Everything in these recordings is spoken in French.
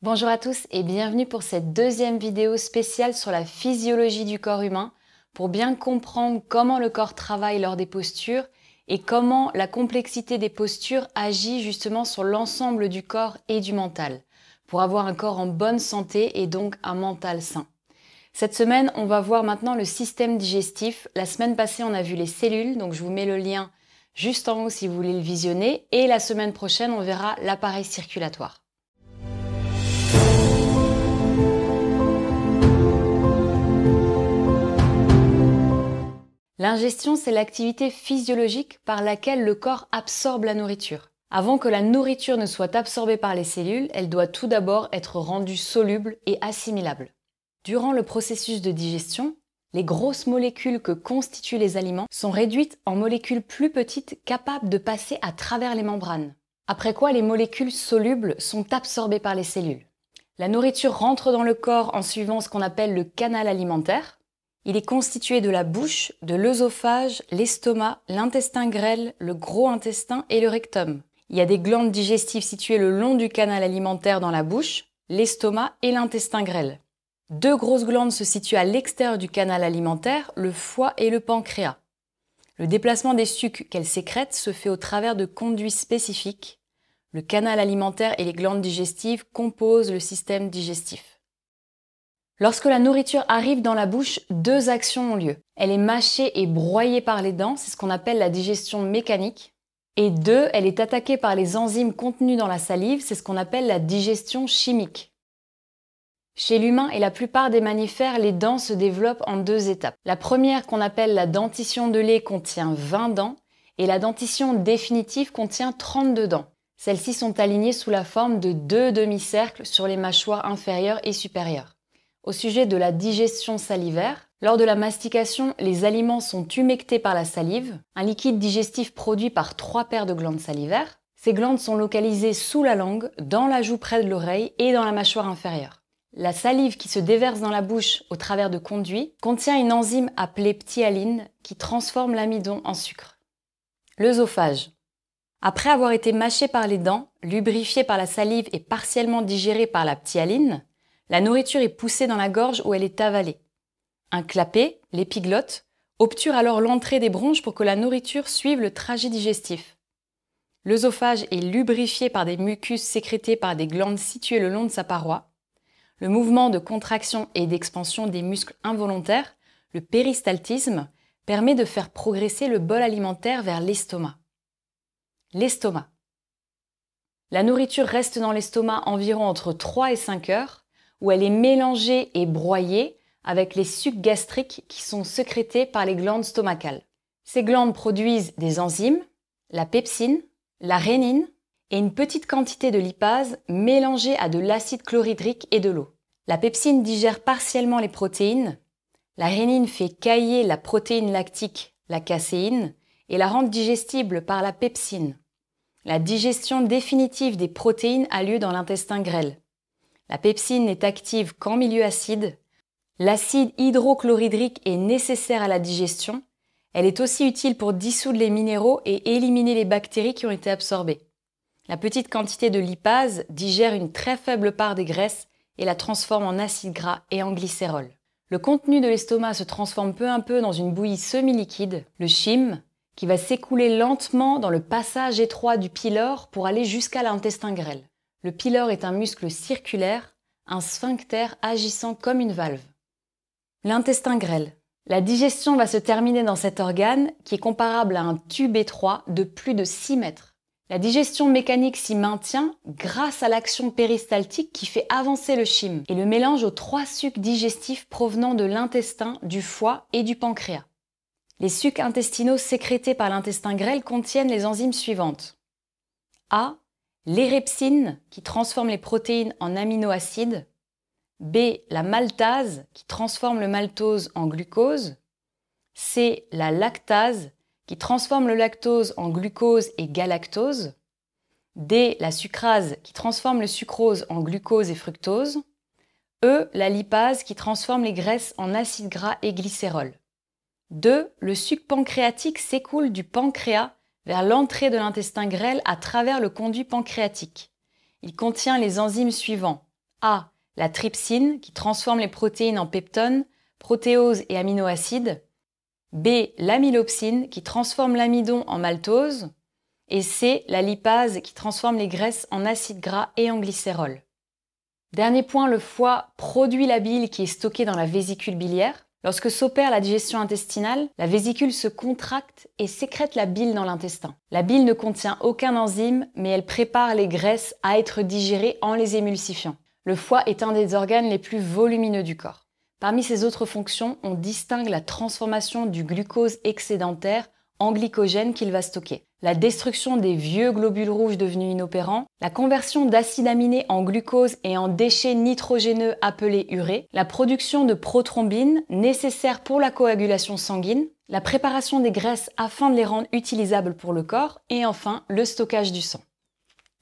Bonjour à tous et bienvenue pour cette deuxième vidéo spéciale sur la physiologie du corps humain pour bien comprendre comment le corps travaille lors des postures et comment la complexité des postures agit justement sur l'ensemble du corps et du mental pour avoir un corps en bonne santé et donc un mental sain. Cette semaine, on va voir maintenant le système digestif. La semaine passée, on a vu les cellules, donc je vous mets le lien juste en haut si vous voulez le visionner. Et la semaine prochaine, on verra l'appareil circulatoire. L'ingestion, c'est l'activité physiologique par laquelle le corps absorbe la nourriture. Avant que la nourriture ne soit absorbée par les cellules, elle doit tout d'abord être rendue soluble et assimilable. Durant le processus de digestion, les grosses molécules que constituent les aliments sont réduites en molécules plus petites capables de passer à travers les membranes. Après quoi les molécules solubles sont absorbées par les cellules. La nourriture rentre dans le corps en suivant ce qu'on appelle le canal alimentaire, il est constitué de la bouche, de l'œsophage, l'estomac, l'intestin grêle, le gros intestin et le rectum. Il y a des glandes digestives situées le long du canal alimentaire dans la bouche, l'estomac et l'intestin grêle. Deux grosses glandes se situent à l'extérieur du canal alimentaire, le foie et le pancréas. Le déplacement des sucs qu'elles sécrètent se fait au travers de conduits spécifiques. Le canal alimentaire et les glandes digestives composent le système digestif. Lorsque la nourriture arrive dans la bouche, deux actions ont lieu. Elle est mâchée et broyée par les dents, c'est ce qu'on appelle la digestion mécanique. Et deux, elle est attaquée par les enzymes contenues dans la salive, c'est ce qu'on appelle la digestion chimique. Chez l'humain et la plupart des mammifères, les dents se développent en deux étapes. La première, qu'on appelle la dentition de lait, contient 20 dents, et la dentition définitive contient 32 dents. Celles-ci sont alignées sous la forme de deux demi-cercles sur les mâchoires inférieures et supérieures. Au sujet de la digestion salivaire, lors de la mastication, les aliments sont humectés par la salive, un liquide digestif produit par trois paires de glandes salivaires. Ces glandes sont localisées sous la langue, dans la joue près de l'oreille et dans la mâchoire inférieure. La salive qui se déverse dans la bouche au travers de conduits contient une enzyme appelée ptyaline qui transforme l'amidon en sucre. L'œsophage. Après avoir été mâché par les dents, lubrifié par la salive et partiellement digéré par la ptyaline, la nourriture est poussée dans la gorge où elle est avalée. Un clapet, l'épiglotte, obture alors l'entrée des bronches pour que la nourriture suive le trajet digestif. L'œsophage est lubrifié par des mucus sécrétés par des glandes situées le long de sa paroi. Le mouvement de contraction et d'expansion des muscles involontaires, le péristaltisme, permet de faire progresser le bol alimentaire vers l'estomac. L'estomac. La nourriture reste dans l'estomac environ entre 3 et 5 heures, où elle est mélangée et broyée avec les sucs gastriques qui sont sécrétés par les glandes stomacales. Ces glandes produisent des enzymes, la pepsine, la rénine et une petite quantité de lipase mélangée à de l'acide chlorhydrique et de l'eau. La pepsine digère partiellement les protéines, la rénine fait cailler la protéine lactique, la caséine, et la rend digestible par la pepsine. La digestion définitive des protéines a lieu dans l'intestin grêle. La pepsine n'est active qu'en milieu acide. L'acide hydrochlorhydrique est nécessaire à la digestion. Elle est aussi utile pour dissoudre les minéraux et éliminer les bactéries qui ont été absorbées. La petite quantité de lipase digère une très faible part des graisses et la transforme en acide gras et en glycérol. Le contenu de l'estomac se transforme peu à peu dans une bouillie semi-liquide, le chyme, qui va s'écouler lentement dans le passage étroit du pylore pour aller jusqu'à l'intestin grêle. Le pylore est un muscle circulaire, un sphincter agissant comme une valve. L'intestin grêle. La digestion va se terminer dans cet organe qui est comparable à un tube étroit de plus de 6 mètres. La digestion mécanique s'y maintient grâce à l'action péristaltique qui fait avancer le chyme et le mélange aux trois sucs digestifs provenant de l'intestin, du foie et du pancréas. Les sucs intestinaux sécrétés par l'intestin grêle contiennent les enzymes suivantes. A, l'érepsine qui transforme les protéines en aminoacides, B, la maltase qui transforme le maltose en glucose, C, la lactase qui transforme le lactose en glucose et galactose, D, la sucrase qui transforme le sucrose en glucose et fructose, E, la lipase qui transforme les graisses en acides gras et glycérol. 2. Le suc pancréatique s'écoule du pancréas vers l'entrée de l'intestin grêle à travers le conduit pancréatique. Il contient les enzymes suivants A. La trypsine, qui transforme les protéines en peptones, protéoses et aminoacides. B. L'amylopsine, qui transforme l'amidon en maltose. Et C. La lipase, qui transforme les graisses en acides gras et en glycérol. Dernier point, le foie produit la bile qui est stockée dans la vésicule biliaire. Lorsque s'opère la digestion intestinale, la vésicule se contracte et sécrète la bile dans l'intestin. La bile ne contient aucun enzyme, mais elle prépare les graisses à être digérées en les émulsifiant. Le foie est un des organes les plus volumineux du corps. Parmi ses autres fonctions, on distingue la transformation du glucose excédentaire en glycogène qu'il va stocker, la destruction des vieux globules rouges devenus inopérants, la conversion d'acides aminés en glucose et en déchets nitrogéneux appelés urée, la production de prothrombines nécessaires pour la coagulation sanguine, la préparation des graisses afin de les rendre utilisables pour le corps et enfin le stockage du sang.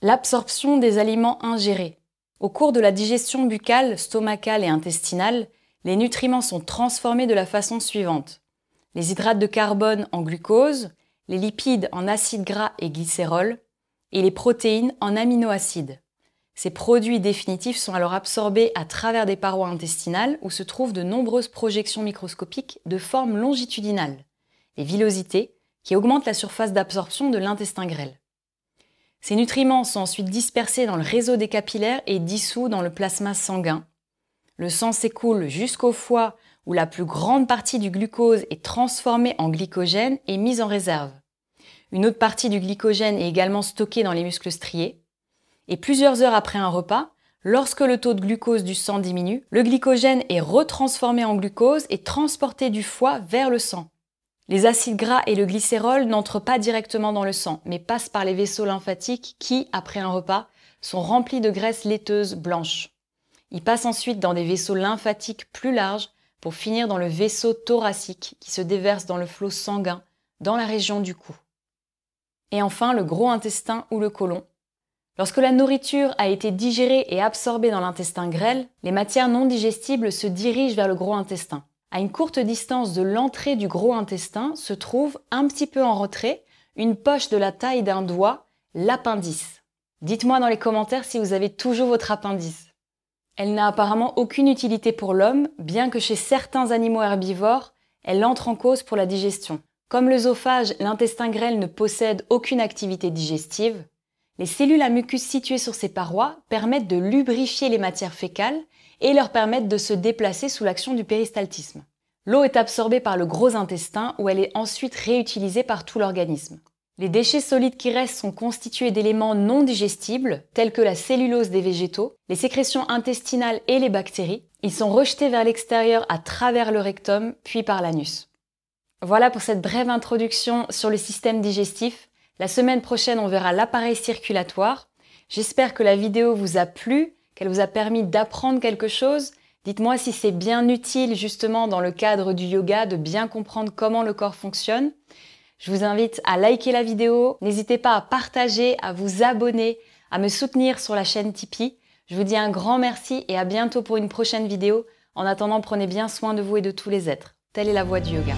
L'absorption des aliments ingérés. Au cours de la digestion buccale, stomacale et intestinale, les nutriments sont transformés de la façon suivante les hydrates de carbone en glucose, les lipides en acides gras et glycérol, et les protéines en aminoacides. Ces produits définitifs sont alors absorbés à travers des parois intestinales où se trouvent de nombreuses projections microscopiques de forme longitudinale, les villosités, qui augmentent la surface d'absorption de l'intestin grêle. Ces nutriments sont ensuite dispersés dans le réseau des capillaires et dissous dans le plasma sanguin. Le sang s'écoule jusqu'au foie où la plus grande partie du glucose est transformée en glycogène et mise en réserve. Une autre partie du glycogène est également stockée dans les muscles striés. Et plusieurs heures après un repas, lorsque le taux de glucose du sang diminue, le glycogène est retransformé en glucose et transporté du foie vers le sang. Les acides gras et le glycérol n'entrent pas directement dans le sang, mais passent par les vaisseaux lymphatiques qui, après un repas, sont remplis de graisse laiteuse blanche. Ils passent ensuite dans des vaisseaux lymphatiques plus larges pour finir dans le vaisseau thoracique qui se déverse dans le flot sanguin dans la région du cou. Et enfin, le gros intestin ou le côlon. Lorsque la nourriture a été digérée et absorbée dans l'intestin grêle, les matières non digestibles se dirigent vers le gros intestin. À une courte distance de l'entrée du gros intestin se trouve, un petit peu en retrait, une poche de la taille d'un doigt, l'appendice. Dites-moi dans les commentaires si vous avez toujours votre appendice. Elle n'a apparemment aucune utilité pour l'homme, bien que chez certains animaux herbivores, elle entre en cause pour la digestion. Comme l'œsophage, l'intestin grêle ne possède aucune activité digestive. Les cellules à mucus situées sur ses parois permettent de lubrifier les matières fécales et leur permettent de se déplacer sous l'action du péristaltisme. L'eau est absorbée par le gros intestin où elle est ensuite réutilisée par tout l'organisme. Les déchets solides qui restent sont constitués d'éléments non digestibles, tels que la cellulose des végétaux, les sécrétions intestinales et les bactéries. Ils sont rejetés vers l'extérieur à travers le rectum, puis par l'anus. Voilà pour cette brève introduction sur le système digestif. La semaine prochaine, on verra l'appareil circulatoire. J'espère que la vidéo vous a plu, qu'elle vous a permis d'apprendre quelque chose. Dites-moi si c'est bien utile justement dans le cadre du yoga de bien comprendre comment le corps fonctionne. Je vous invite à liker la vidéo. N'hésitez pas à partager, à vous abonner, à me soutenir sur la chaîne Tipeee. Je vous dis un grand merci et à bientôt pour une prochaine vidéo. En attendant, prenez bien soin de vous et de tous les êtres. Telle est la voie du yoga.